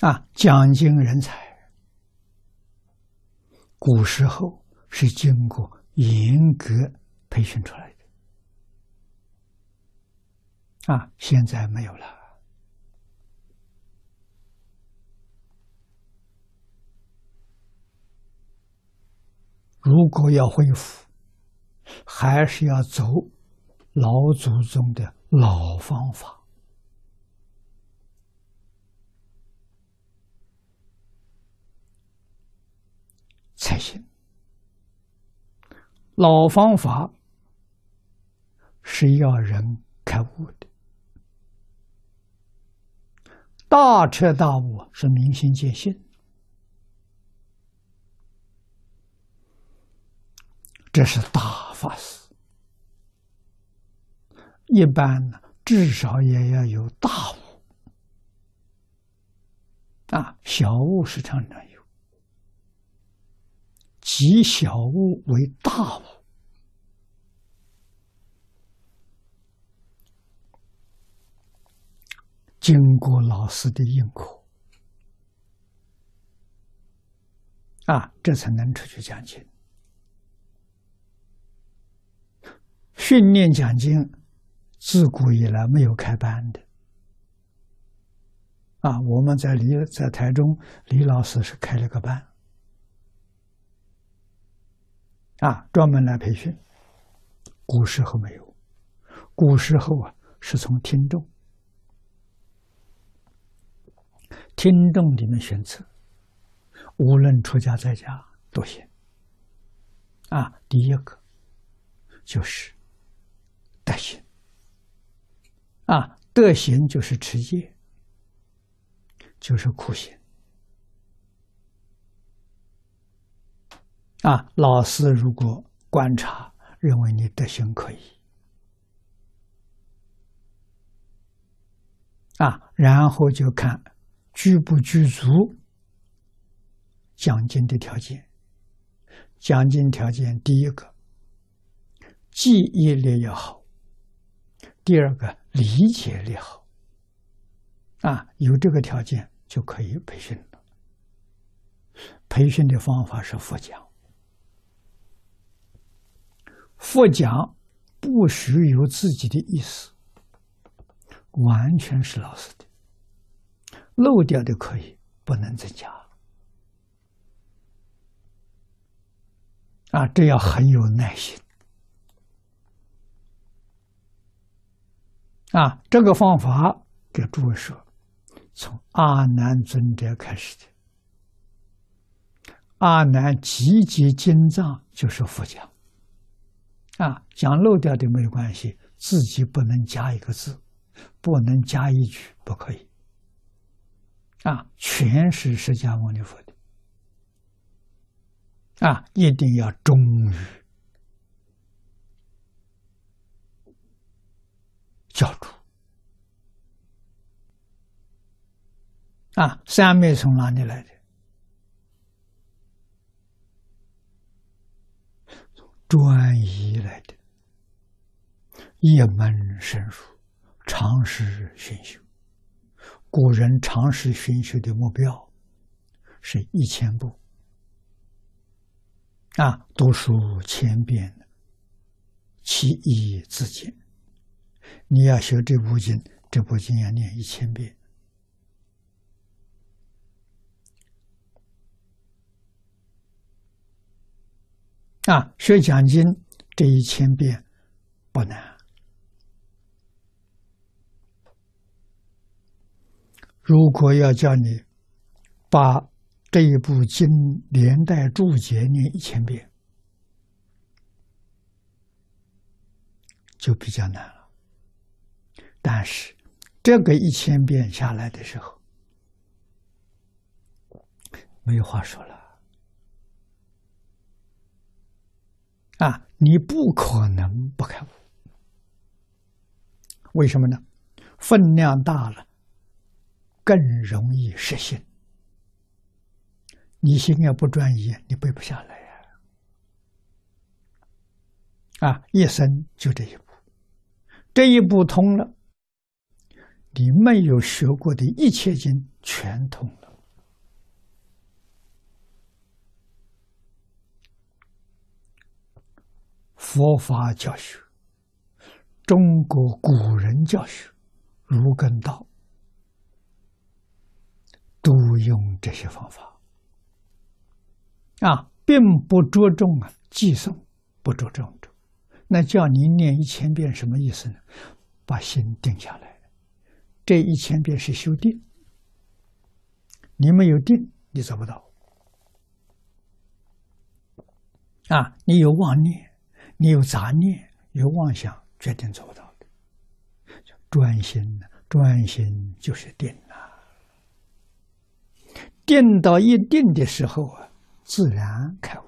啊，讲经人才，古时候是经过严格培训出来的，啊，现在没有了。如果要恢复，还是要走老祖宗的老方法。行。老方法是要人开悟的，大彻大悟是明心见性，这是大法师。一般呢，至少也要有大悟啊，小悟是常常有。积小物为大物，经过老师的认可，啊，这才能出去讲经。训练讲经，自古以来没有开班的，啊，我们在李在台中，李老师是开了个班。啊，专门来培训。古时候没有，古时候啊，是从听众、听众里面选择，无论出家在家都行。啊，第一个就是德行。啊，德行就是持戒，就是苦行。啊，老师如果观察认为你德行可以，啊，然后就看具不具足奖金的条件。奖金条件第一个，记忆力要好；第二个，理解力好。啊，有这个条件就可以培训了。培训的方法是佛讲。佛讲不许有自己的意思，完全是老师的，漏掉的可以，不能增加。啊，这要很有耐心。啊，这个方法给诸位说，从阿难尊者开始的。阿难集结经藏就是佛讲。啊，讲漏掉的没关系，自己不能加一个字，不能加一句，不可以。啊，全是释迦牟尼佛的，啊，一定要忠于教主。啊，三昧从哪里来的？专一来的，一门深入，长时熏修。古人长时熏修的目标是一千步啊，读书千遍，其义自见。你要学这部经，这部经要念一千遍。啊，学讲经这一千遍不难。如果要叫你把这一部经连带注解念一千遍，就比较难了。但是这个一千遍下来的时候，没有话说了。啊，你不可能不开悟，为什么呢？分量大了，更容易失信。你心要不专一，你背不下来呀。啊，一生就这一步，这一步通了，你没有学过的一切经全通了。佛法教学，中国古人教学，儒跟道都用这些方法啊，并不着重啊记诵，不着重。那叫你念一千遍，什么意思呢？把心定下来，这一千遍是修定。你没有定，你做不到。啊，你有妄念，你有杂念，有妄想，决定做不到的。专心专心就是定啊。定到一定的时候啊，自然开悟。